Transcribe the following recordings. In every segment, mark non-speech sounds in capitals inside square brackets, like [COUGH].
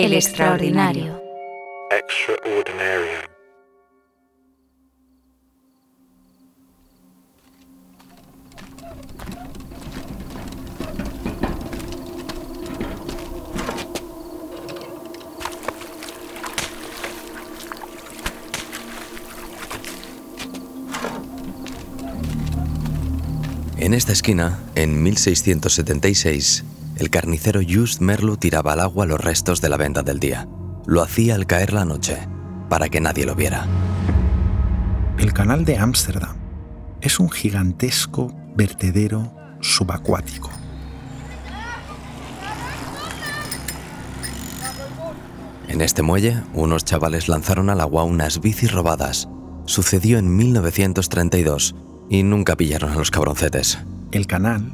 El extraordinario. Extraordinarium. En esta esquina, en 1676, el carnicero Just Merlu tiraba al agua los restos de la venta del día. Lo hacía al caer la noche, para que nadie lo viera. El canal de Ámsterdam es un gigantesco vertedero subacuático. En este muelle, unos chavales lanzaron al agua unas bicis robadas. Sucedió en 1932 y nunca pillaron a los cabroncetes. El canal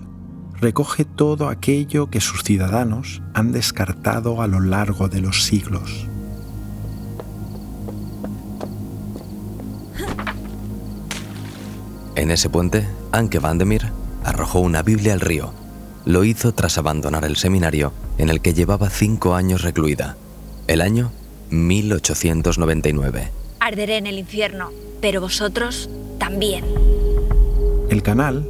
recoge todo aquello que sus ciudadanos han descartado a lo largo de los siglos. En ese puente, Anke Vandemir arrojó una Biblia al río. Lo hizo tras abandonar el seminario en el que llevaba cinco años recluida. El año 1899. Arderé en el infierno, pero vosotros también. El canal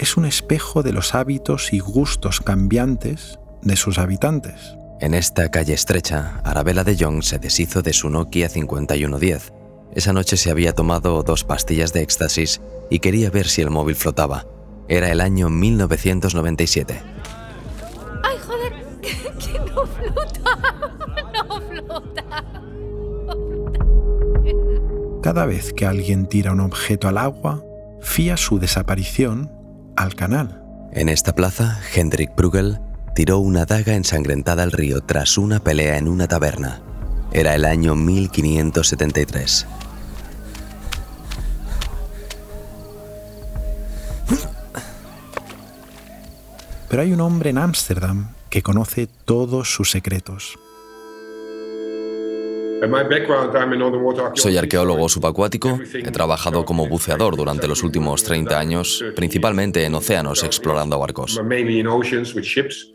es un espejo de los hábitos y gustos cambiantes de sus habitantes. En esta calle estrecha, Arabella de Jong se deshizo de su Nokia 5110. Esa noche se había tomado dos pastillas de éxtasis y quería ver si el móvil flotaba. Era el año 1997. ¡Ay, joder! [LAUGHS] ¡Que [LAUGHS] no flota! ¡No flota! Cada vez que alguien tira un objeto al agua, fía su desaparición al canal. En esta plaza, Hendrik Brugel tiró una daga ensangrentada al río tras una pelea en una taberna. Era el año 1573. Pero hay un hombre en Ámsterdam que conoce todos sus secretos. Soy arqueólogo subacuático. He trabajado como buceador durante los últimos 30 años, principalmente en océanos explorando barcos.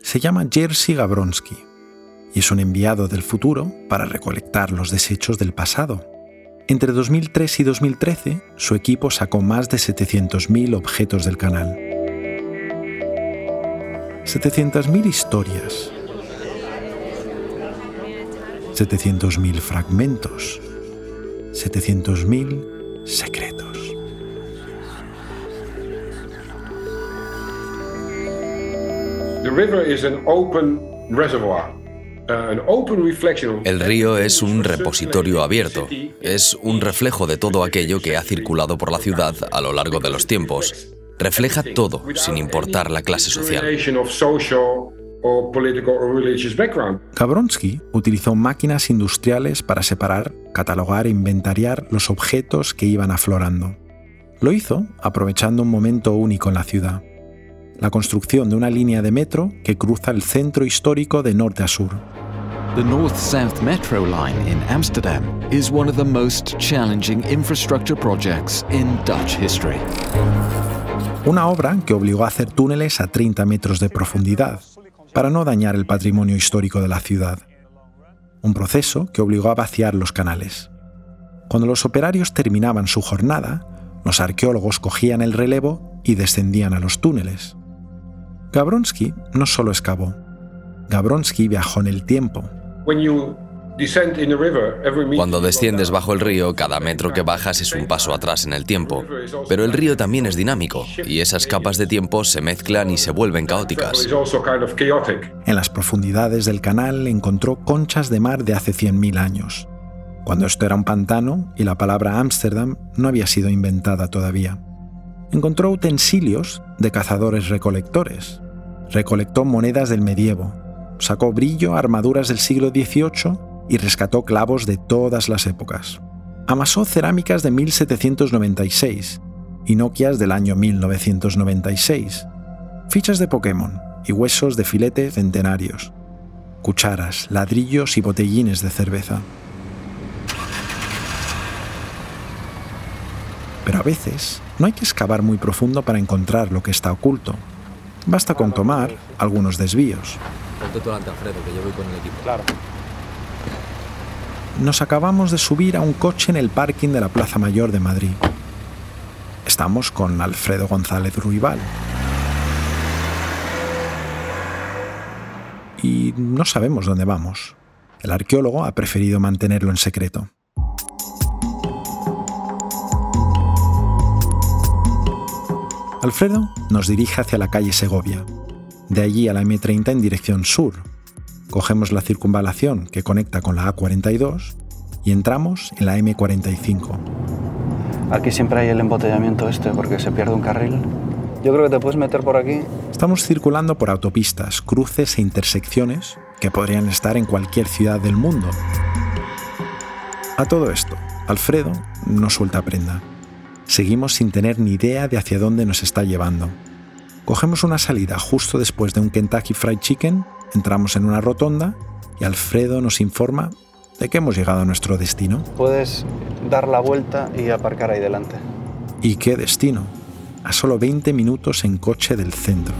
Se llama Jerzy Gabronsky y es un enviado del futuro para recolectar los desechos del pasado. Entre 2003 y 2013, su equipo sacó más de 700.000 objetos del canal. 700.000 historias, 700.000 fragmentos, 700.000 secretos. El río es un repositorio abierto, es un reflejo de todo aquello que ha circulado por la ciudad a lo largo de los tiempos. Refleja todo, sin importar la clase social. Gabronsky utilizó máquinas industriales para separar, catalogar e inventariar los objetos que iban aflorando. Lo hizo aprovechando un momento único en la ciudad, la construcción de una línea de metro que cruza el centro histórico de norte a sur. The North-South Metro Line in Amsterdam is one of the most challenging infrastructure projects in Dutch history. Una obra que obligó a hacer túneles a 30 metros de profundidad para no dañar el patrimonio histórico de la ciudad. Un proceso que obligó a vaciar los canales. Cuando los operarios terminaban su jornada, los arqueólogos cogían el relevo y descendían a los túneles. Gabronsky no solo excavó, Gabronsky viajó en el tiempo. Cuando desciendes bajo el río, cada metro que bajas es un paso atrás en el tiempo. Pero el río también es dinámico, y esas capas de tiempo se mezclan y se vuelven caóticas. En las profundidades del canal encontró conchas de mar de hace 100.000 años, cuando esto era un pantano y la palabra Ámsterdam no había sido inventada todavía. Encontró utensilios de cazadores recolectores. Recolectó monedas del medievo, sacó brillo a armaduras del siglo XVIII y rescató clavos de todas las épocas. Amasó cerámicas de 1796 y Nokias del año 1996, fichas de Pokémon y huesos de filete centenarios, cucharas, ladrillos y botellines de cerveza. Pero a veces no hay que excavar muy profundo para encontrar lo que está oculto. Basta con tomar algunos desvíos. Ponte tú delante, Alfredo, que yo voy con el equipo. Claro. Nos acabamos de subir a un coche en el parking de la Plaza Mayor de Madrid. Estamos con Alfredo González Ruibal. Y no sabemos dónde vamos. El arqueólogo ha preferido mantenerlo en secreto. Alfredo nos dirige hacia la calle Segovia, de allí a la M30 en dirección sur. Cogemos la circunvalación que conecta con la A42 y entramos en la M45. Aquí siempre hay el embotellamiento este porque se pierde un carril. Yo creo que te puedes meter por aquí. Estamos circulando por autopistas, cruces e intersecciones que podrían estar en cualquier ciudad del mundo. A todo esto, Alfredo no suelta prenda. Seguimos sin tener ni idea de hacia dónde nos está llevando. Cogemos una salida justo después de un Kentucky Fried Chicken, entramos en una rotonda y Alfredo nos informa de que hemos llegado a nuestro destino. Puedes dar la vuelta y aparcar ahí delante. ¿Y qué destino? A solo 20 minutos en coche del centro.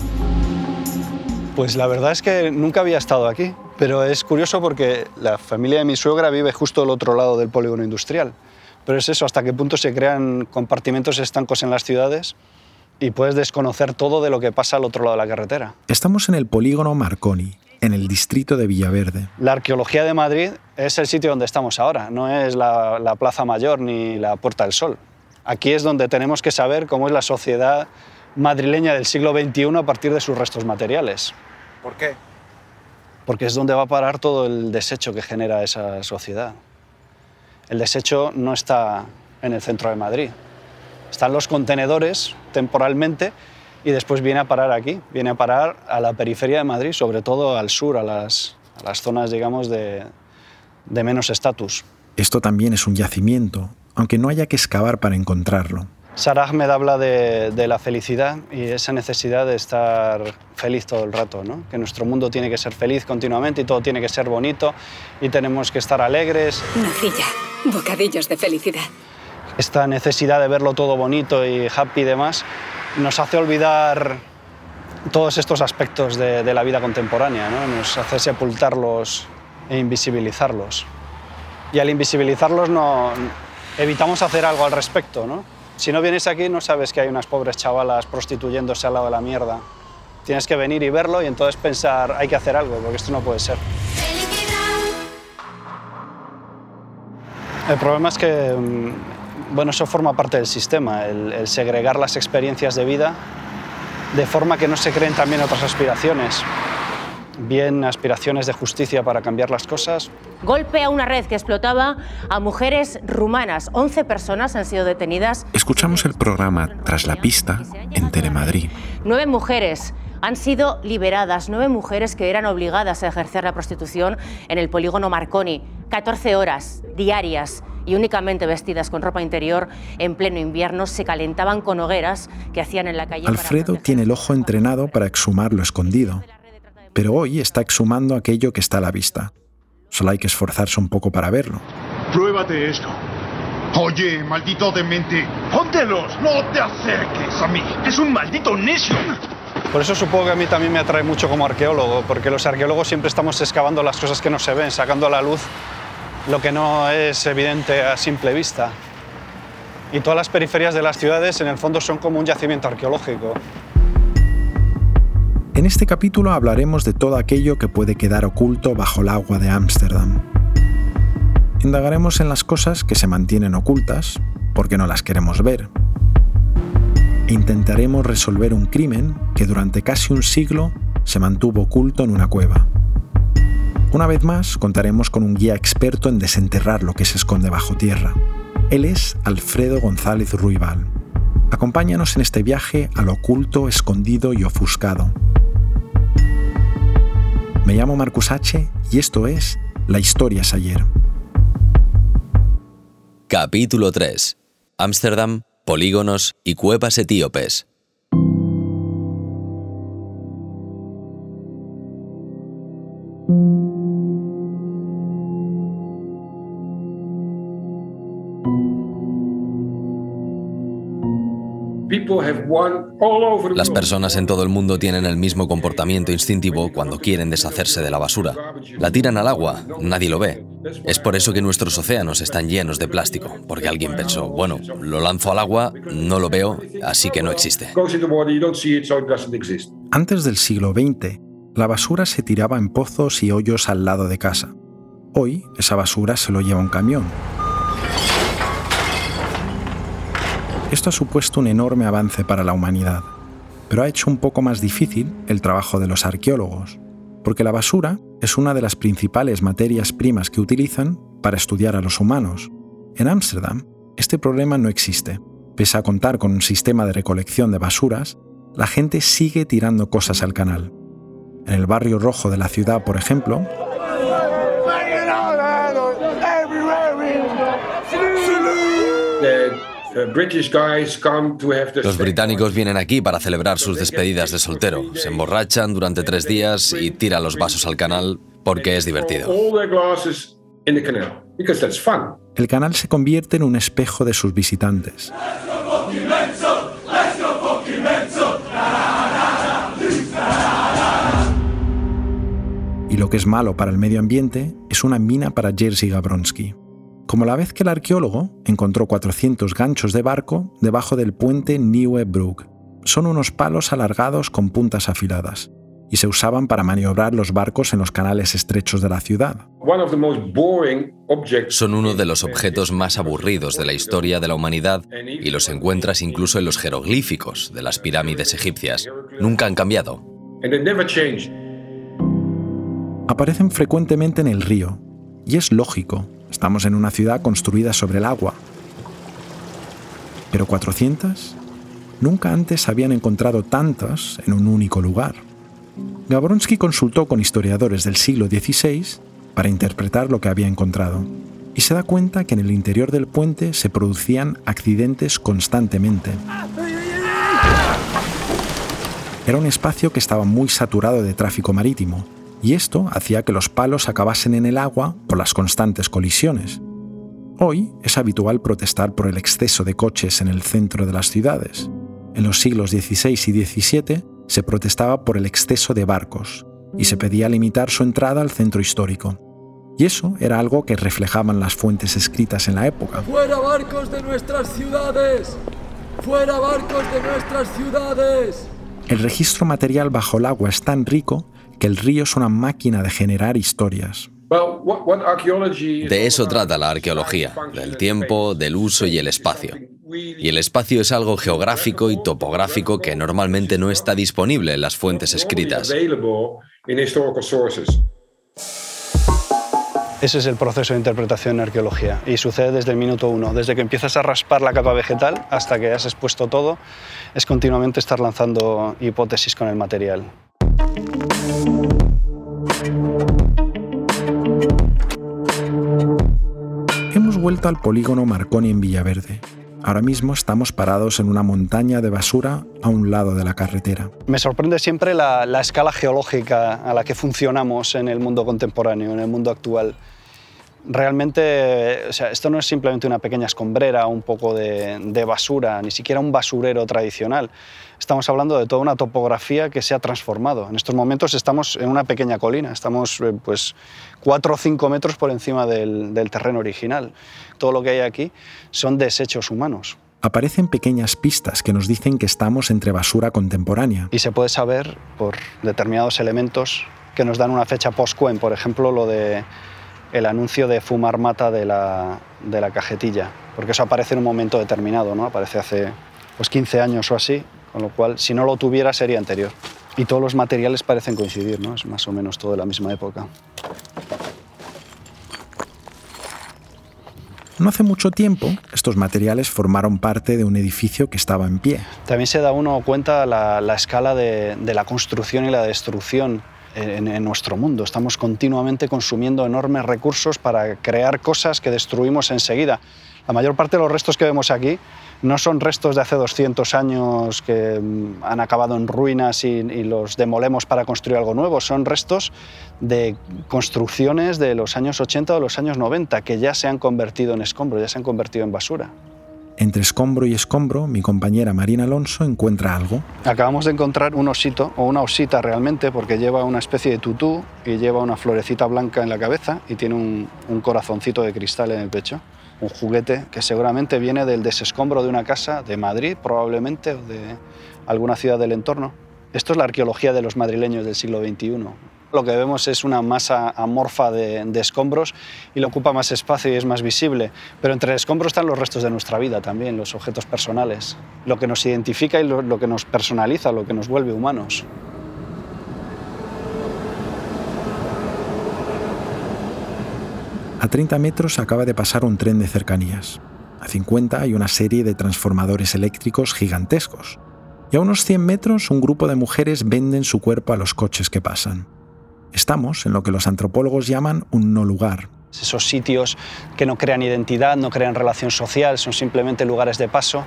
Pues la verdad es que nunca había estado aquí, pero es curioso porque la familia de mi suegra vive justo al otro lado del polígono industrial. Pero es eso, hasta qué punto se crean compartimentos estancos en las ciudades y puedes desconocer todo de lo que pasa al otro lado de la carretera. Estamos en el polígono Marconi, en el distrito de Villaverde. La arqueología de Madrid es el sitio donde estamos ahora, no es la, la, Plaza Mayor ni la Puerta del Sol. Aquí es donde tenemos que saber cómo es la sociedad madrileña del siglo XXI a partir de sus restos materiales. ¿Por qué? Porque es donde va a parar todo el desecho que genera esa sociedad. El desecho no está en el centro de Madrid, están los contenedores temporalmente y después viene a parar aquí, viene a parar a la periferia de Madrid, sobre todo al sur, a las, a las zonas, digamos, de, de menos estatus. Esto también es un yacimiento, aunque no haya que excavar para encontrarlo. Sara Ahmed habla de, de, la felicidad y esa necesidad de estar feliz todo el rato, ¿no? que nuestro mundo tiene que ser feliz continuamente y todo tiene que ser bonito y tenemos que estar alegres. Nocilla, bocadillos de felicidad esta necesidad de verlo todo bonito y happy y demás, nos hace olvidar todos estos aspectos de, de la vida contemporánea, ¿no? nos hace sepultarlos e invisibilizarlos. Y al invisibilizarlos no, evitamos hacer algo al respecto. ¿no? Si no vienes aquí no sabes que hay unas pobres chavalas prostituyéndose al lado de la mierda. Tienes que venir y verlo y entonces pensar, hay que hacer algo, porque esto no puede ser. El problema es que bueno, eso forma parte del sistema, el, el, segregar las experiencias de vida de forma que no se creen también otras aspiraciones, bien aspiraciones de justicia para cambiar las cosas. Golpe a una red que explotaba a mujeres rumanas. 11 personas han sido detenidas. Escuchamos el programa Tras la pista en Telemadrid. Nueve mujeres han sido liberadas, nueve mujeres que eran obligadas a ejercer la prostitución en el polígono Marconi. 14 horas diarias y únicamente vestidas con ropa interior en pleno invierno se calentaban con hogueras que hacían en la calle. Alfredo tiene el ojo entrenado para exhumar lo escondido, pero hoy está exhumando aquello que está a la vista. Solo hay que esforzarse un poco para verlo. Pruébate esto. Oye, maldito demente, póntelos, no te acerques a mí, es un maldito necio. Por eso supongo que a mí también me atrae mucho como arqueólogo, porque los arqueólogos siempre estamos excavando las cosas que no se ven, sacando a la luz lo que no es evidente a simple vista. Y todas las periferias de las ciudades en el fondo son como un yacimiento arqueológico. En este capítulo hablaremos de todo aquello que puede quedar oculto bajo el agua de Ámsterdam. Indagaremos en las cosas que se mantienen ocultas porque no las queremos ver. E intentaremos resolver un crimen que durante casi un siglo se mantuvo oculto en una cueva. Una vez más, contaremos con un guía experto en desenterrar lo que se esconde bajo tierra. Él es Alfredo González Ruibal. Acompáñanos en este viaje al oculto, escondido y ofuscado. Me llamo Marcus H. y esto es La Historia es ayer. Capítulo 3. Ámsterdam, polígonos y cuevas etíopes. Las personas en todo el mundo tienen el mismo comportamiento instintivo cuando quieren deshacerse de la basura. La tiran al agua, nadie lo ve. Es por eso que nuestros océanos están llenos de plástico, porque alguien pensó, bueno, lo lanzo al agua, no lo veo, así que no existe. Antes del siglo XX, la basura se tiraba en pozos y hoyos al lado de casa. Hoy, esa basura se lo lleva un camión. Esto ha supuesto un enorme avance para la humanidad, pero ha hecho un poco más difícil el trabajo de los arqueólogos, porque la basura es una de las principales materias primas que utilizan para estudiar a los humanos. En Ámsterdam, este problema no existe. Pese a contar con un sistema de recolección de basuras, la gente sigue tirando cosas al canal. En el barrio rojo de la ciudad, por ejemplo, los británicos vienen aquí para celebrar sus despedidas de soltero. Se emborrachan durante tres días y tiran los vasos al canal porque es divertido. El canal se convierte en un espejo de sus visitantes. Y lo que es malo para el medio ambiente es una mina para Jerzy Gabronsky como la vez que el arqueólogo encontró 400 ganchos de barco debajo del puente Nieuwe. Son unos palos alargados con puntas afiladas y se usaban para maniobrar los barcos en los canales estrechos de la ciudad. Son uno de los objetos más aburridos de la historia de la humanidad y los encuentras incluso en los jeroglíficos de las pirámides egipcias. Nunca han cambiado. Aparecen frecuentemente en el río, y es lógico, Estamos en una ciudad construida sobre el agua. Pero 400? Nunca antes habían encontrado tantas en un único lugar. Gabronsky consultó con historiadores del siglo XVI para interpretar lo que había encontrado y se da cuenta que en el interior del puente se producían accidentes constantemente. Era un espacio que estaba muy saturado de tráfico marítimo y esto hacía que los palos acabasen en el agua por las constantes colisiones. Hoy es habitual protestar por el exceso de coches en el centro de las ciudades. En los siglos XVI y XVII se protestaba por el exceso de barcos y se pedía limitar su entrada al centro histórico. Y eso era algo que reflejaban las fuentes escritas en la época. ¡Fuera barcos de nuestras ciudades! ¡Fuera barcos de nuestras ciudades! El registro material bajo el agua es tan rico que el río es una máquina de generar historias. De eso trata la arqueología, del tiempo, del uso y el espacio. Y el espacio es algo geográfico y topográfico que normalmente no está disponible en las fuentes escritas. Ese es el proceso de interpretación en arqueología y sucede desde el minuto uno. Desde que empiezas a raspar la capa vegetal hasta que has expuesto todo, es continuamente estar lanzando hipótesis con el material. Hemos vuelto al polígono Marconi en Villaverde. Ahora mismo estamos parados en una montaña de basura a un lado de la carretera. Me sorprende siempre la, escala geológica a la que funcionamos en el mundo contemporáneo, en el mundo actual realmente, o sea, esto no es simplemente una pequeña escombrera, un poco de, de, basura, ni siquiera un basurero tradicional. Estamos hablando de toda una topografía que se ha transformado. En estos momentos estamos en una pequeña colina, estamos eh, pues 4 o 5 metros por encima del, del terreno original. Todo lo que hay aquí son desechos humanos aparecen pequeñas pistas que nos dicen que estamos entre basura contemporánea. Y se puede saber por determinados elementos que nos dan una fecha post-Quen, por ejemplo, lo de el anuncio de fumar mata de la, de la cajetilla, porque eso aparece en un momento determinado, ¿no? aparece hace pues, 15 años o así, con lo cual si no lo tuviera sería anterior. Y todos los materiales parecen coincidir, ¿no? es más o menos todo de la misma época. No hace mucho tiempo, estos materiales formaron parte de un edificio que estaba en pie. También se da uno cuenta la, la escala de, de la construcción y la destrucción en, nuestro mundo. Estamos continuamente consumiendo enormes recursos para crear cosas que destruimos enseguida. La mayor parte de los restos que vemos aquí no son restos de hace 200 años que mm, han acabado en ruinas y, y, los demolemos para construir algo nuevo, son restos de construcciones de los años 80 o los años 90 que ya se han convertido en escombros, ya se han convertido en basura. Entre escombro y escombro, mi compañera Marina Alonso encuentra algo. Acabamos de encontrar un osito, o una osita realmente, porque lleva una especie de tutú y lleva una florecita blanca en la cabeza y tiene un, corazoncito de cristal en el pecho. Un juguete que seguramente viene del desescombro de una casa de Madrid, probablemente, o de alguna ciudad del entorno. Esto es la arqueología de los madrileños del siglo XXI. Lo que vemos es una masa amorfa de, escombros y lo ocupa más espacio y es más visible. Pero entre escombros están los restos de nuestra vida también, los objetos personales, lo que nos identifica y lo, que nos personaliza, lo que nos vuelve humanos. A 30 metros acaba de pasar un tren de cercanías. A 50 hay una serie de transformadores eléctricos gigantescos. Y a unos 100 metros un grupo de mujeres venden su cuerpo a los coches que pasan. Estamos en lo que los antropólogos llaman un no lugar. Esos sitios que no crean identidad, no crean relación social, son simplemente lugares de paso.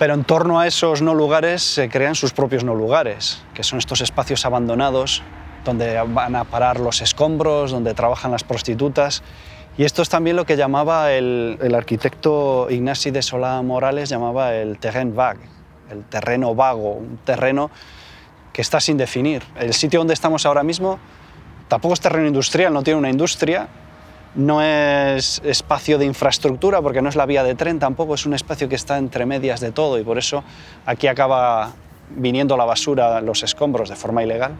Pero en torno a esos no lugares se crean sus propios no lugares, que son estos espacios abandonados donde van a parar los escombros, donde trabajan las prostitutas. Y esto es también lo que llamaba el, arquitecto Ignasi de Solá Morales, llamaba el terrain vague, el terreno vago, un terreno que está sin definir. El sitio donde estamos ahora mismo Tampoco es terreno industrial, no tiene una industria, no es espacio de infraestructura porque no es la vía de tren, tampoco es un espacio que está entre medias de todo y por eso aquí acaba viniendo la basura, los escombros de forma ilegal.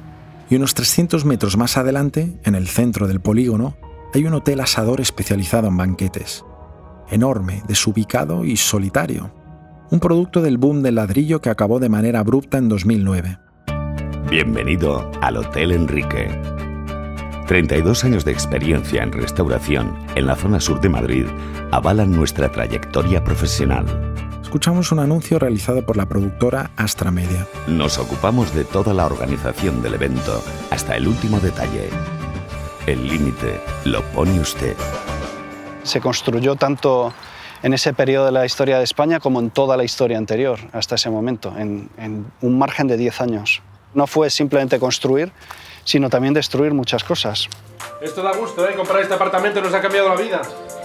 Y unos 300 metros más adelante, en el centro del polígono, hay un hotel asador especializado en banquetes. Enorme, desubicado y solitario. Un producto del boom del ladrillo que acabó de manera abrupta en 2009. Bienvenido al Hotel Enrique 32 años de experiencia en restauración en la zona sur de Madrid avalan nuestra trayectoria profesional. Escuchamos un anuncio realizado por la productora Astra Media. Nos ocupamos de toda la organización del evento, hasta el último detalle. El límite lo pone usted. Se construyó tanto en ese periodo de la historia de España como en toda la historia anterior, hasta ese momento, en, en un margen de 10 años. No fue simplemente construir, sino también destruir muchas cosas. Esto da gusto, ¿eh? Comprar este apartamento nos ha cambiado la vida.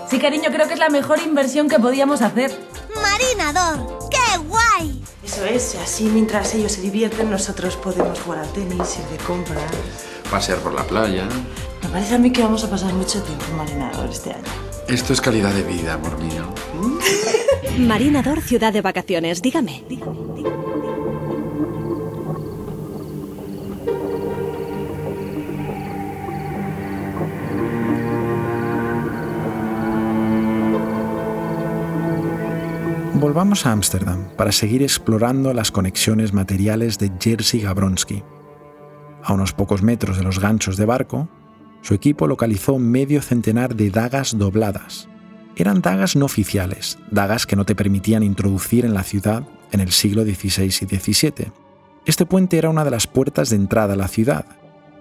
Sí, cariño, creo que es la mejor inversión que podíamos hacer. Marinador, ¡qué guay! Eso es, así mientras ellos se divierten, nosotros podemos jugar al tenis, ir de compras. Pasear por la playa. Me parece a mí que vamos a pasar mucho tiempo en Marinador este año. Esto es calidad de vida, amor mío. [LAUGHS] Marinador, ciudad de vacaciones, dígame. dígame, dígame. Volvamos a Ámsterdam para seguir explorando las conexiones materiales de Jerzy Gabronsky. A unos pocos metros de los ganchos de barco, su equipo localizó medio centenar de dagas dobladas. Eran dagas no oficiales, dagas que no te permitían introducir en la ciudad en el siglo XVI y XVII. Este puente era una de las puertas de entrada a la ciudad,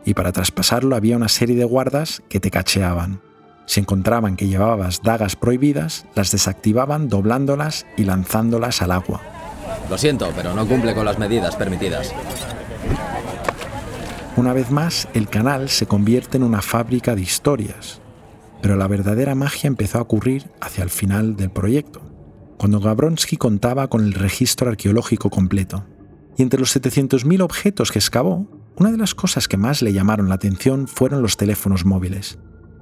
y para traspasarlo había una serie de guardas que te cacheaban. Si encontraban que llevabas dagas prohibidas, las desactivaban doblándolas y lanzándolas al agua. Lo siento, pero no cumple con las medidas permitidas. Una vez más, el canal se convierte en una fábrica de historias, pero la verdadera magia empezó a ocurrir hacia el final del proyecto, cuando Gabronsky contaba con el registro arqueológico completo. Y entre los 700.000 objetos que excavó, una de las cosas que más le llamaron la atención fueron los teléfonos móviles.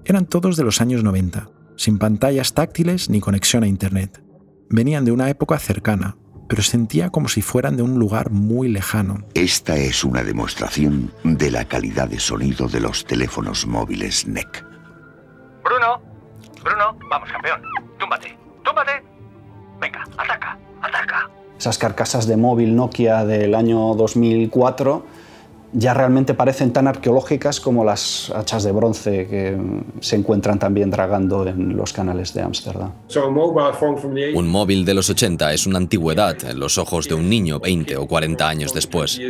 Eran todos de los años 90, sin pantallas táctiles ni conexión a Internet. Venían de una época cercana, pero sentía como si fueran de un lugar muy lejano. Esta es una demostración de la calidad de sonido de los teléfonos móviles NEC. Bruno, Bruno, vamos campeón, túmbate, túmbate. Venga, ataca, ataca. Esas carcasas de móvil Nokia del año 2004 ya realmente parecen tan arqueológicas como las hachas de bronce que se encuentran también dragando en los canales de Ámsterdam. Un móvil de los 80 es una antigüedad en los ojos de un niño 20 o 40 años después.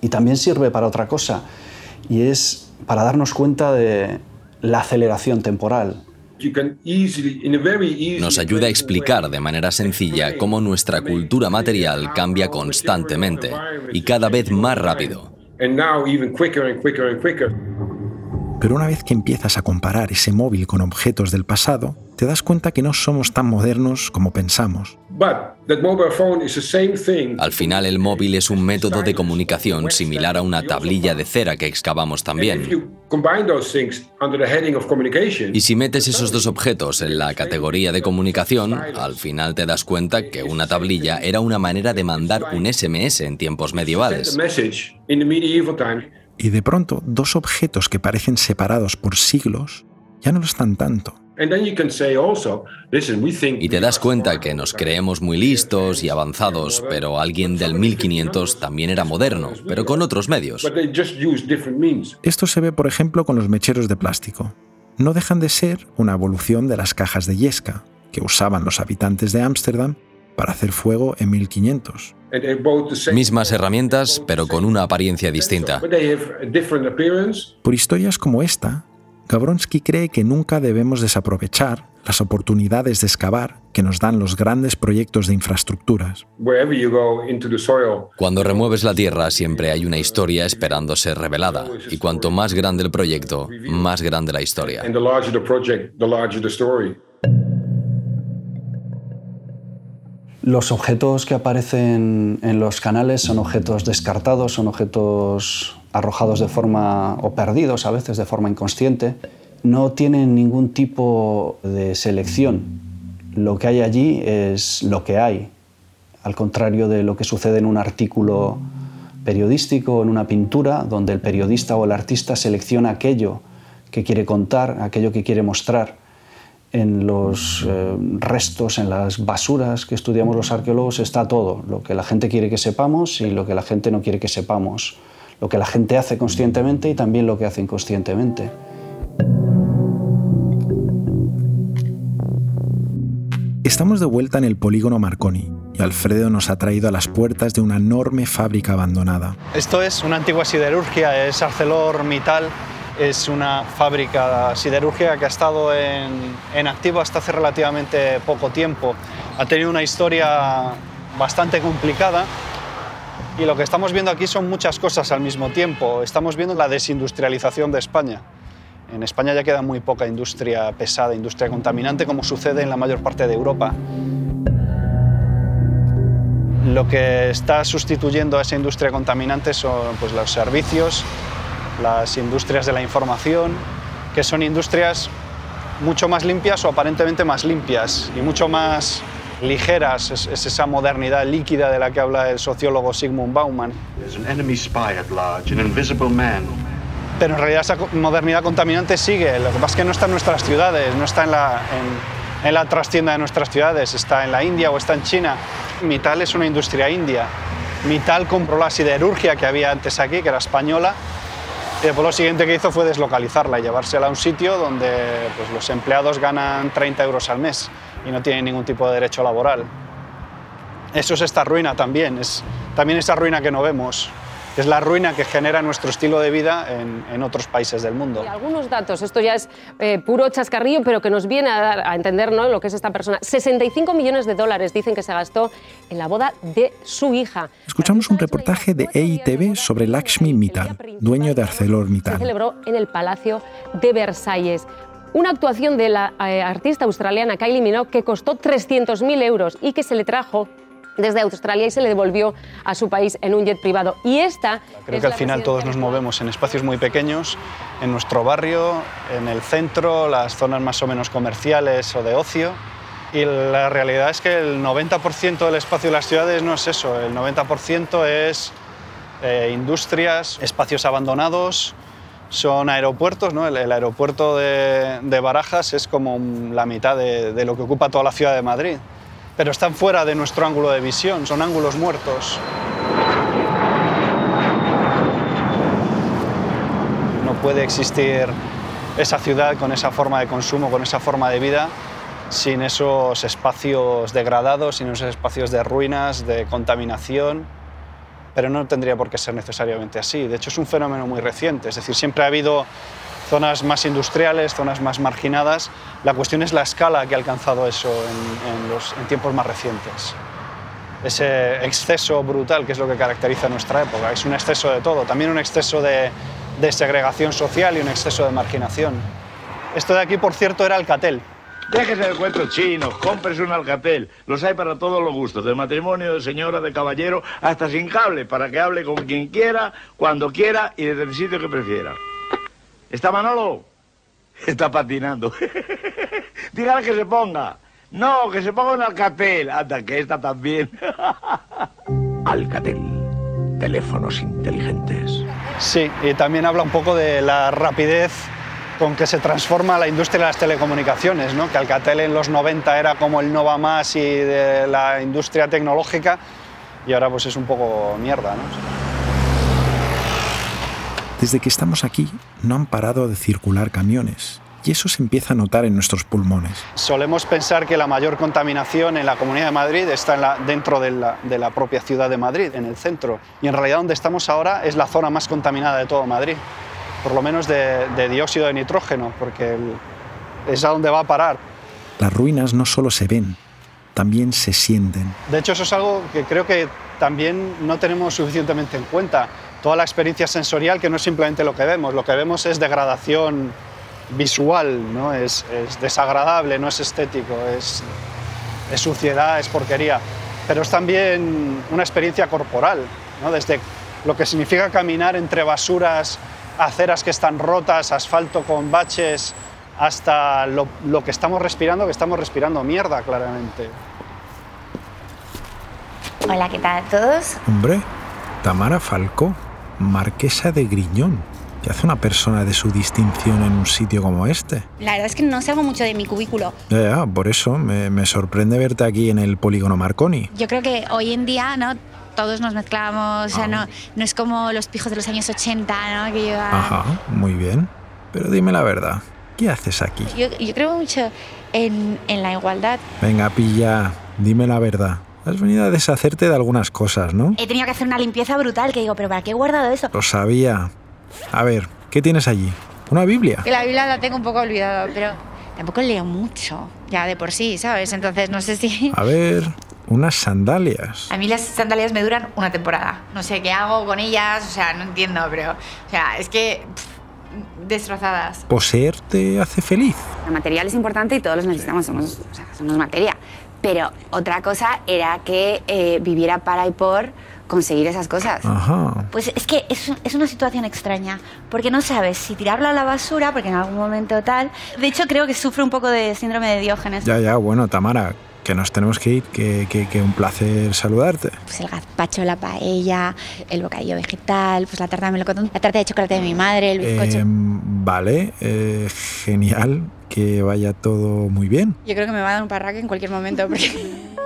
Y también sirve para otra cosa, y es para darnos cuenta de la aceleración temporal. Nos ayuda a explicar de manera sencilla cómo nuestra cultura material cambia constantemente y cada vez más rápido. Pero una vez que empiezas a comparar ese móvil con objetos del pasado, te das cuenta que no somos tan modernos como pensamos. Al final el móvil es un método de comunicación similar a una tablilla de cera que excavamos también. Y si metes esos dos objetos en la categoría de comunicación, al final te das cuenta que una tablilla era una manera de mandar un SMS en tiempos medievales. Y de pronto, dos objetos que parecen separados por siglos ya no lo están tanto. Y te das cuenta que nos creemos muy listos y avanzados, pero alguien del 1500 también era moderno, pero con otros medios. Esto se ve, por ejemplo, con los mecheros de plástico. No dejan de ser una evolución de las cajas de yesca, que usaban los habitantes de Ámsterdam para hacer fuego en 1500. Mismas herramientas, pero con una apariencia distinta. Por historias como esta, Gabronsky cree que nunca debemos desaprovechar las oportunidades de excavar que nos dan los grandes proyectos de infraestructuras. Cuando remueves la tierra siempre hay una historia esperando ser revelada, y cuanto más grande el proyecto, más grande la historia. Los objetos que aparecen en los canales son objetos descartados, son objetos arrojados de forma o perdidos a veces de forma inconsciente. No tienen ningún tipo de selección. Lo que hay allí es lo que hay, al contrario de lo que sucede en un artículo periodístico o en una pintura, donde el periodista o el artista selecciona aquello que quiere contar, aquello que quiere mostrar en los eh, restos, en las basuras que estudiamos los arqueólogos, está todo, lo que la gente quiere que sepamos y lo que la gente no quiere que sepamos, lo que la gente hace conscientemente y también lo que hace inconscientemente. Estamos de vuelta en el polígono Marconi y Alfredo nos ha traído a las puertas de una enorme fábrica abandonada. Esto es una antigua siderurgia, es ArcelorMittal es una fábrica siderúrgica que ha estado en, en, activo hasta hace relativamente poco tiempo. Ha tenido una historia bastante complicada y lo que estamos viendo aquí son muchas cosas al mismo tiempo. Estamos viendo la desindustrialización de España. En España ya queda muy poca industria pesada, industria contaminante, como sucede en la mayor parte de Europa. Lo que está sustituyendo a esa industria contaminante son pues, los servicios, las industrias de la información, que son industrias mucho más limpias o aparentemente más limpias y mucho más ligeras. Es, esa modernidad líquida de la que habla el sociólogo Sigmund Bauman. Pero en realidad esa modernidad contaminante sigue. Lo que pasa es que no está en nuestras ciudades, no está en la, en, en la trastienda de nuestras ciudades, está en la India o está en China. Mittal es una industria india. Mittal compró la siderurgia que había antes aquí, que era española, y después lo siguiente que hizo fue deslocalizarla y llevársela a un sitio donde pues, los empleados ganan 30 euros al mes y no tienen ningún tipo de derecho laboral. Eso es esta ruina también, es también esa ruina que no vemos es la ruina que genera nuestro estilo de vida en, otros países del mundo. Y algunos datos, esto ya es eh, puro chascarrillo, pero que nos viene a, dar, a entender ¿no? lo que es esta persona. 65 millones de dólares dicen que se gastó en la boda de su hija. Escuchamos un reportaje de EITV sobre Lakshmi Mittal, dueño de ArcelorMittal. Se celebró en el Palacio de Versalles una actuación de la eh, artista australiana Kylie Minogue que costó 300.000 euros y que se le trajo desde Australia y se le devolvió a su país en un jet privado. Y esta Creo que al final todos nos movemos en espacios muy pequeños, en nuestro barrio, en el centro, las zonas más o menos comerciales o de ocio. Y la realidad es que el 90% del espacio de las ciudades no es eso, el 90% es eh, industrias, espacios abandonados, son aeropuertos, ¿no? el, aeropuerto de, Barajas es como la mitad de lo que ocupa toda la ciudad de Madrid pero están fuera de nuestro ángulo de visión, son ángulos muertos. No puede existir esa ciudad con esa forma de consumo, con esa forma de vida, sin esos espacios degradados, sin esos espacios de ruinas, de contaminación, pero no tendría por qué ser necesariamente así. De hecho, es un fenómeno muy reciente, es decir, siempre ha habido zonas más industriales, zonas más marginadas. La cuestión es la escala que ha alcanzado eso en, tiempos más recientes. Ese exceso brutal que es lo que caracteriza nuestra época. Es un exceso de todo, también un exceso de, de segregación social y un exceso de marginación. Esto de aquí, por cierto, era Alcatel. Déjese de cuentos chinos, cómprese un Alcatel. Los hay para todos los gustos, de matrimonio, de señora, de caballero, hasta sin cable, para que hable con quien quiera, cuando quiera y desde el sitio que prefiera. ¿Está Manolo? Está patinando. [LAUGHS] Dígale que se ponga. No, que se ponga un Alcatel. Anda, que está también. [LAUGHS] Alcatel. Teléfonos inteligentes. Sí, y también habla un poco de la rapidez con que se transforma la industria de las telecomunicaciones, ¿no? que Alcatel en los 90 era como el Nova Más y de la industria tecnológica y ahora pues es un poco mierda. ¿no? Desde que estamos aquí no han parado de circular camiones y eso se empieza a notar en nuestros pulmones. Solemos pensar que la mayor contaminación en la Comunidad de Madrid está dentro de la, de la, propia ciudad de Madrid, en el centro. Y en realidad donde estamos ahora es la zona más contaminada de todo Madrid por lo menos de, dióxido de nitrógeno, porque es a donde va a parar. Las ruinas no solo se ven, también se sienten. De hecho, eso es algo que creo que también no tenemos suficientemente en cuenta. Toda la experiencia sensorial, que no es simplemente lo que vemos, lo que vemos es degradación visual, ¿no? es, desagradable, no es estético, es, es, suciedad, es porquería. Pero es también una experiencia corporal, ¿no? desde lo que significa caminar entre basuras aceras que están rotas, asfalto con baches, hasta lo, que estamos respirando, que estamos respirando mierda claramente. Hola, ¿qué tal a todos? Hombre, Tamara Falco, marquesa de Griñón. ¿Qué hace una persona de su distinción en un sitio como este? La verdad es que no salgo mucho de mi cubículo. Ya, por eso me, me sorprende verte aquí en el polígono Marconi. Yo creo que hoy en día no todos nos mezclamos, o sea, no, no es como los pijos de los años 80, ¿no? Que Ajá, muy bien. Pero dime la verdad, ¿qué haces aquí? Yo, yo creo mucho en, en, la igualdad. Venga, pilla, dime la verdad. Has venido a deshacerte de algunas cosas, ¿no? He tenido que hacer una limpieza brutal, que digo, ¿pero para qué he guardado eso? Lo sabía. A ver, ¿qué tienes allí? ¿Una Biblia? Que la Biblia la tengo un poco olvidada, pero tampoco leo mucho, ya de por sí, ¿sabes? Entonces no sé si... [LAUGHS] A ver, unas sandalias. A mí las sandalias me duran una temporada. No sé qué hago con ellas, o sea, no entiendo, pero. O sea, es que. destrozadas. ¿Poseer te hace feliz? El material es importante y todos los necesitamos, somos, o sea, somos materia. Pero otra cosa era que eh, viviera para y por conseguir esas cosas. Ajá. Pues es que es, es, una situación extraña, porque no sabes si tirarlo a la basura, porque en algún momento tal... De hecho, creo que sufre un poco de síndrome de Diógenes. Ya, ya, bueno, Tamara, que nos tenemos que ir, que, que, un placer saludarte. Pues el gazpacho, la paella, el bocadillo vegetal, pues la tarta de melocotón, la tarta de chocolate de mi madre, el bizcocho. Em, vale, eh, genial, que vaya todo muy bien. Yo creo que me va a dar un parraque en cualquier momento porque... [LAUGHS]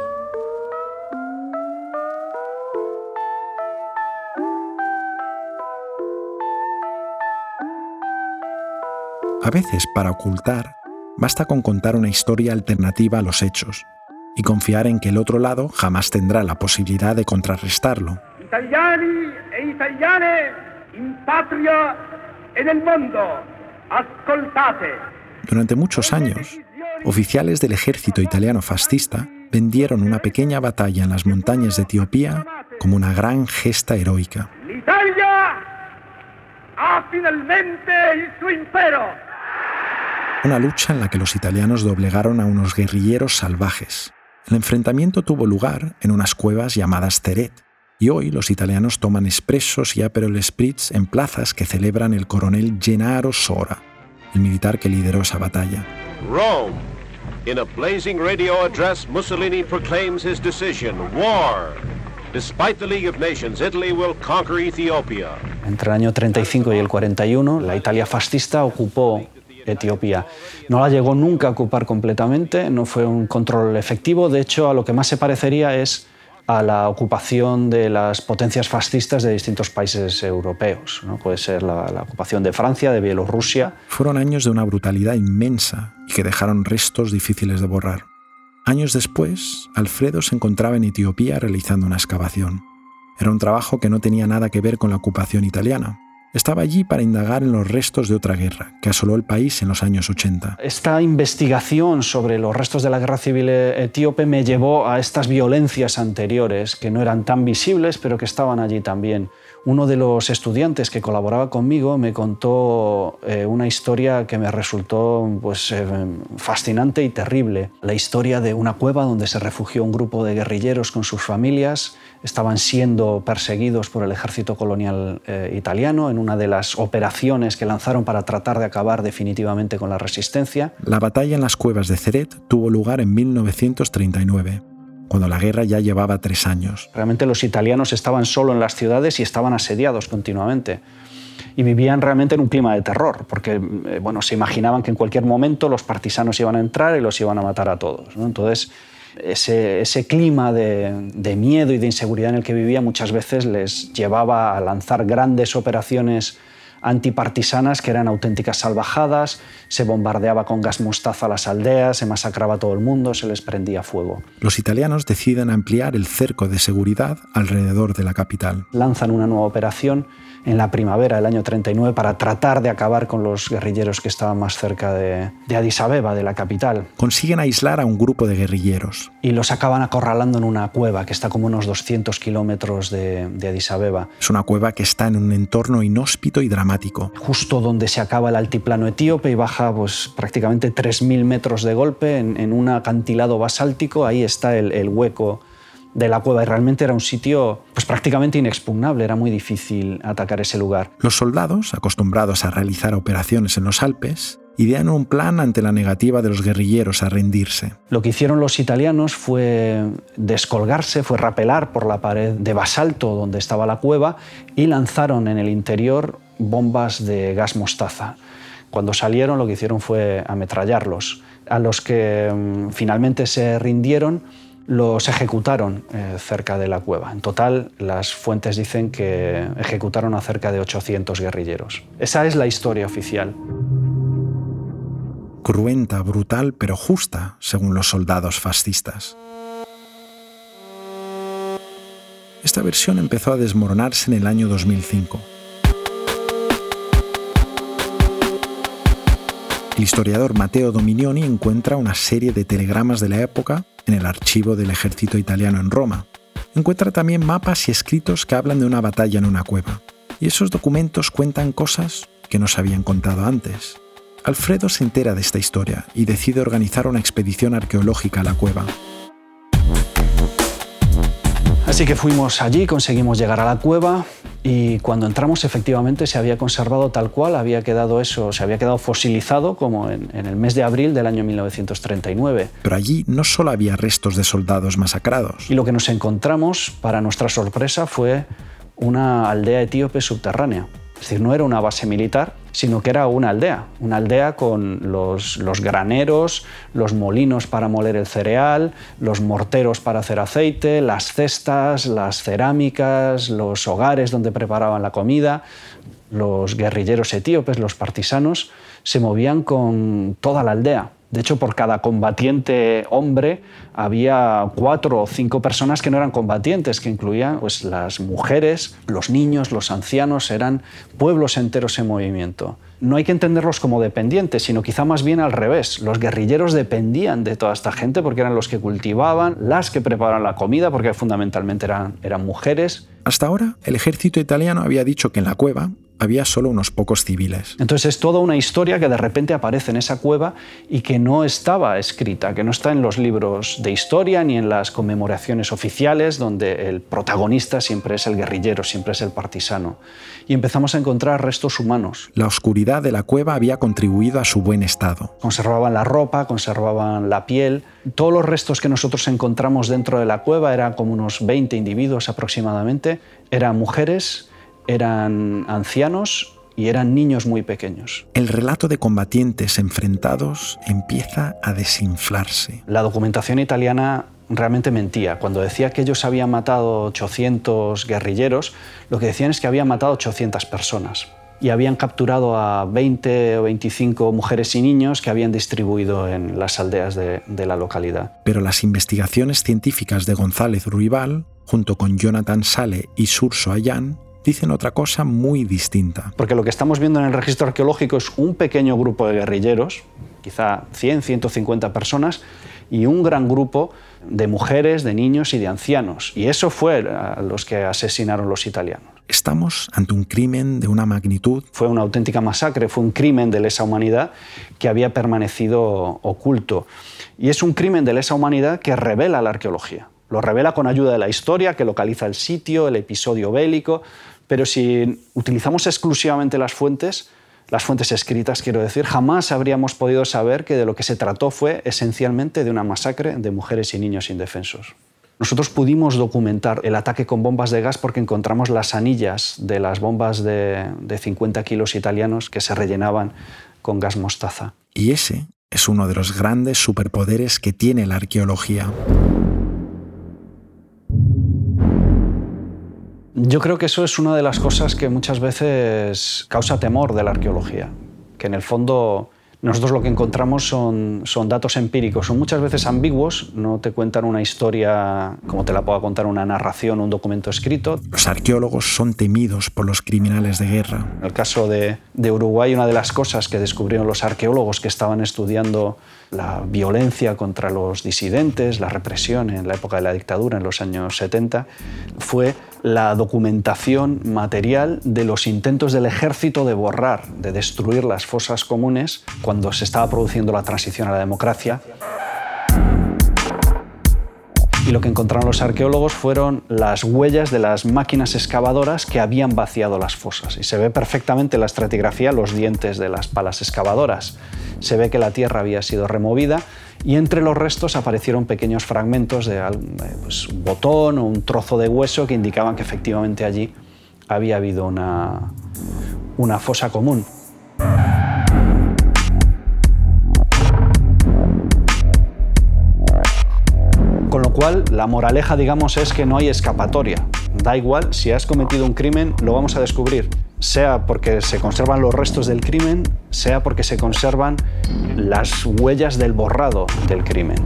A veces, para ocultar, basta con contar una historia alternativa a los hechos, y confiar en que el otro lado jamás tendrá la posibilidad de contrarrestarlo. Italiani e italiane in patria en el mundo, ascoltate. Durante muchos años, oficiales del ejército italiano fascista vendieron una pequeña batalla en las montañas de Etiopía como una gran gesta heroica. Italia ha finalmente su imperio. Una lucha en la que los italianos doblegaron a unos guerrilleros salvajes, el enfrentamiento tuvo lugar en unas cuevas llamadas Teret, y hoy los italianos toman expresos y Aperol Spritz en plazas que celebran el coronel Gennaro Sora, el militar que lideró esa batalla. Rome. In a blazing radio address, Mussolini proclaims his decision: war. Despite the League of Nations, Italy will conquer Ethiopia. Entre el año 35 y el 41, la Italia fascista ocupó Etiopía. No la llegó nunca a ocupar completamente, no fue un control efectivo, de hecho a lo que más se parecería es a la ocupación de las potencias fascistas de distintos países europeos. ¿no? Puede ser la, la, ocupación de Francia, de Bielorrusia. Fueron años de una brutalidad inmensa y que dejaron restos difíciles de borrar. Años después, Alfredo se encontraba en Etiopía realizando una excavación. Era un trabajo que no tenía nada que ver con la ocupación italiana, estaba allí para indagar en los restos de otra guerra que asoló el país en los años 80. Esta investigación sobre los restos de la guerra civil etíope me llevó a estas violencias anteriores que no eran tan visibles pero que estaban allí también. uno de los estudiantes que colaboraba conmigo me contó eh, una historia que me resultó pues, eh, fascinante y terrible. La historia de una cueva donde se refugió un grupo de guerrilleros con sus familias. Estaban siendo perseguidos por el ejército colonial eh, italiano en una de las operaciones que lanzaron para tratar de acabar definitivamente con la resistencia. La batalla en las cuevas de Ceret tuvo lugar en 1939 cuando la guerra ya llevaba tres años. Realmente los italianos estaban solo en las ciudades y estaban asediados continuamente. Y vivían realmente en un clima de terror, porque eh, bueno, se imaginaban que en cualquier momento los partisanos iban a entrar y los iban a matar a todos. Entonces, ese, ese clima de, de, miedo y de inseguridad en el que vivían muchas veces les llevaba a lanzar grandes operaciones antipartisanas que eran auténticas salvajadas, se bombardeaba con gas mostaza las aldeas, se masacraba a todo el mundo, se les prendía fuego. Los italianos deciden ampliar el cerco de seguridad alrededor de la capital. Lanzan una nueva operación en la primavera del año 39 para tratar de acabar con los guerrilleros que estaban más cerca de, de Addis Abeba, de la capital. Consiguen aislar a un grupo de guerrilleros. Y los acaban acorralando en una cueva que está como unos 200 kilómetros de, de Addis Abeba. Es una cueva que está en un entorno inhóspito y dramático Justo donde se acaba el altiplano etíope y baja pues, prácticamente 3.000 metros de golpe en, en, un acantilado basáltico, ahí está el, el, hueco de la cueva y realmente era un sitio pues, prácticamente inexpugnable, era muy difícil atacar ese lugar. Los soldados, acostumbrados a realizar operaciones en los Alpes, idean un plan ante la negativa de los guerrilleros a rendirse. Lo que hicieron los italianos fue descolgarse, fue rapelar por la pared de basalto donde estaba la cueva y lanzaron en el interior bombas de gas mostaza. Cuando salieron lo que hicieron fue ametrallarlos. A los que mm, finalmente se rindieron los ejecutaron eh, cerca de la cueva. En total, las fuentes dicen que ejecutaron a cerca de 800 guerrilleros. Esa es la historia oficial. Cruenta, brutal, pero justa, según los soldados fascistas. Esta versión empezó a desmoronarse en el año 2005. El historiador Matteo Dominioni encuentra una serie de telegramas de la época en el archivo del ejército italiano en Roma. Encuentra también mapas y escritos que hablan de una batalla en una cueva. Y esos documentos cuentan cosas que no se habían contado antes. Alfredo se entera de esta historia y decide organizar una expedición arqueológica a la cueva. Así que fuimos allí, conseguimos llegar a la cueva y cuando entramos efectivamente se había conservado tal cual, había quedado eso, se había quedado fosilizado como en, en, el mes de abril del año 1939. Pero allí no solo había restos de soldados masacrados. Y lo que nos encontramos, para nuestra sorpresa, fue una aldea etíope subterránea. Es decir, no era una base militar, sino que era una aldea, una aldea con los, los, graneros, los molinos para moler el cereal, los morteros para hacer aceite, las cestas, las cerámicas, los hogares donde preparaban la comida. Los guerrilleros etíopes, los partisanos, se movían con toda la aldea. De hecho, por cada combatiente hombre había cuatro o cinco personas que no eran combatientes, que incluían pues, las mujeres, los niños, los ancianos, eran pueblos enteros en movimiento. No hay que entenderlos como dependientes, sino quizá más bien al revés. Los guerrilleros dependían de toda esta gente porque eran los que cultivaban, las que preparaban la comida, porque fundamentalmente eran, eran mujeres. Hasta ahora, el ejército italiano había dicho que en la cueva había solo unos pocos civiles. Entonces es toda una historia que de repente aparece en esa cueva y que no estaba escrita, que no está en los libros de historia ni en las conmemoraciones oficiales donde el protagonista siempre es el guerrillero, siempre es el partisano. Y empezamos a encontrar restos humanos. La oscuridad de la cueva había contribuido a su buen estado. Conservaban la ropa, conservaban la piel. Todos los restos que nosotros encontramos dentro de la cueva eran como unos 20 individuos aproximadamente. Eran mujeres, eran ancianos y eran niños muy pequeños. El relato de combatientes enfrentados empieza a desinflarse. La documentación italiana realmente mentía. Cuando decía que ellos habían matado 800 guerrilleros, lo que decían es que habían matado 800 personas y habían capturado a 20 o 25 mujeres y niños que habían distribuido en las aldeas de, de la localidad. Pero las investigaciones científicas de González Ruibal, junto con Jonathan Sale y Surso Ayán, dicen otra cosa muy distinta. Porque lo que estamos viendo en el registro arqueológico es un pequeño grupo de guerrilleros, quizá 100, 150 personas, y un gran grupo de mujeres, de niños y de ancianos. Y eso fue a los que asesinaron los italianos. Estamos ante un crimen de una magnitud. Fue una auténtica masacre, fue un crimen de lesa humanidad que había permanecido oculto. Y es un crimen de lesa humanidad que revela la arqueología. Lo revela con ayuda de la historia, que localiza el sitio, el episodio bélico, pero si utilizamos exclusivamente las fuentes, las fuentes escritas, quiero decir, jamás habríamos podido saber que de lo que se trató fue esencialmente de una masacre de mujeres y niños indefensos. Nosotros pudimos documentar el ataque con bombas de gas porque encontramos las anillas de las bombas de, de 50 kilos italianos que se rellenaban con gas mostaza. Y ese es uno de los grandes superpoderes que tiene la arqueología. Yo creo que eso es una de las cosas que muchas veces causa temor de la arqueología, que en el fondo nosotros lo que encontramos son, son datos empíricos, son muchas veces ambiguos, no te cuentan una historia como te la pueda contar una narración o un documento escrito. Los arqueólogos son temidos por los criminales de guerra. En el caso de, de Uruguay, una de las cosas que descubrieron los arqueólogos que estaban estudiando la violencia contra los disidentes, la represión en la época de la dictadura, en los años 70, fue la documentación material de los intentos del ejército de borrar, de destruir las fosas comunes cuando se estaba produciendo la transición a la democracia. Y lo que encontraron los arqueólogos fueron las huellas de las máquinas excavadoras que habían vaciado las fosas. Y se ve perfectamente en la estratigrafía los dientes de las palas excavadoras. Se ve que la tierra había sido removida y entre los restos aparecieron pequeños fragmentos de pues, un botón o un trozo de hueso que indicaban que efectivamente allí había habido una, una fosa común. Con lo cual, la moraleja, digamos, es que no hay escapatoria. Da igual, si has cometido un crimen, lo vamos a descubrir sea porque se conservan los restos del crimen, sea porque se conservan las huellas del borrado del crimen.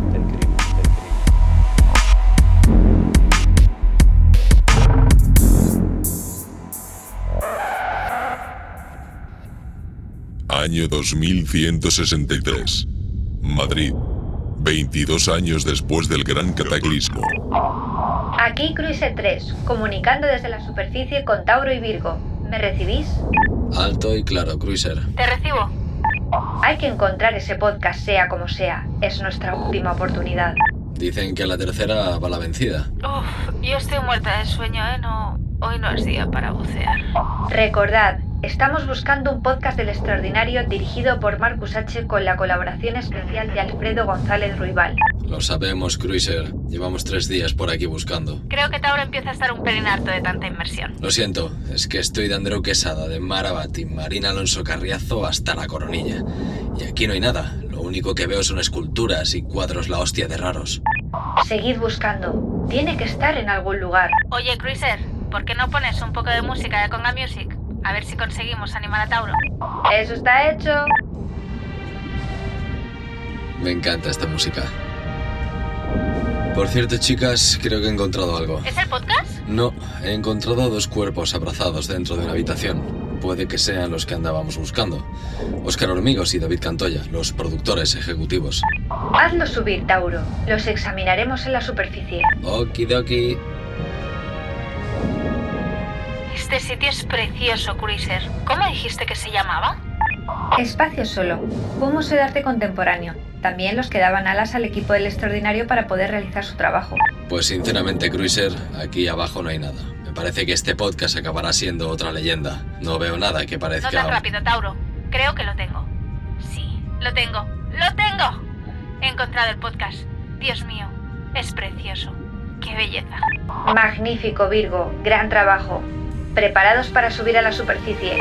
Año 2163. Madrid. 22 años después del gran cataclismo. Aquí Cruise 3, comunicando desde la superficie con Tauro y Virgo. ¿Me recibís? Alto y claro, Cruiser. Te recibo. Hay que encontrar ese podcast sea como sea. Es nuestra última oportunidad. Dicen que la tercera va la vencida. Uf, yo estoy muerta de sueño, ¿eh? No, hoy no es día para bucear. Recordad, Estamos buscando un podcast del extraordinario dirigido por Marcus H. con la colaboración especial de Alfredo González Ruibal. Lo sabemos, Cruiser. Llevamos tres días por aquí buscando. Creo que Tauro empieza a estar un pelín harto de tanta inmersión. Lo siento, es que estoy de Andreu Quesada, de Marabat y Marina Alonso Carriazo hasta la coronilla. Y aquí no hay nada. Lo único que veo son esculturas y cuadros la hostia de raros. Seguid buscando. Tiene que estar en algún lugar. Oye, Cruiser, ¿por qué no pones un poco de música de Conga Music? A ver si conseguimos animar a Tauro. Eso está hecho. Me encanta esta música. Por cierto, chicas, creo que he encontrado algo. ¿Es el podcast? No, he encontrado dos cuerpos abrazados dentro de una habitación. Puede que sean los que andábamos buscando. Oscar Hormigos y David Cantoya, los productores ejecutivos. Hazlo subir, Tauro. Los examinaremos en la superficie. Okidoki. Este sitio es precioso, Cruiser. ¿Cómo dijiste que se llamaba? Espacio Solo, un museo de arte contemporáneo. También los que daban alas al equipo del extraordinario para poder realizar su trabajo. Pues sinceramente, Cruiser, aquí abajo no hay nada. Me parece que este podcast acabará siendo otra leyenda. No veo nada que parezca... No tan rápido, Tauro. Creo que lo tengo. Sí, lo tengo. ¡Lo tengo! He encontrado el podcast. Dios mío, es precioso. ¡Qué belleza! Magnífico, Virgo. Gran trabajo preparados para subir a la superficie.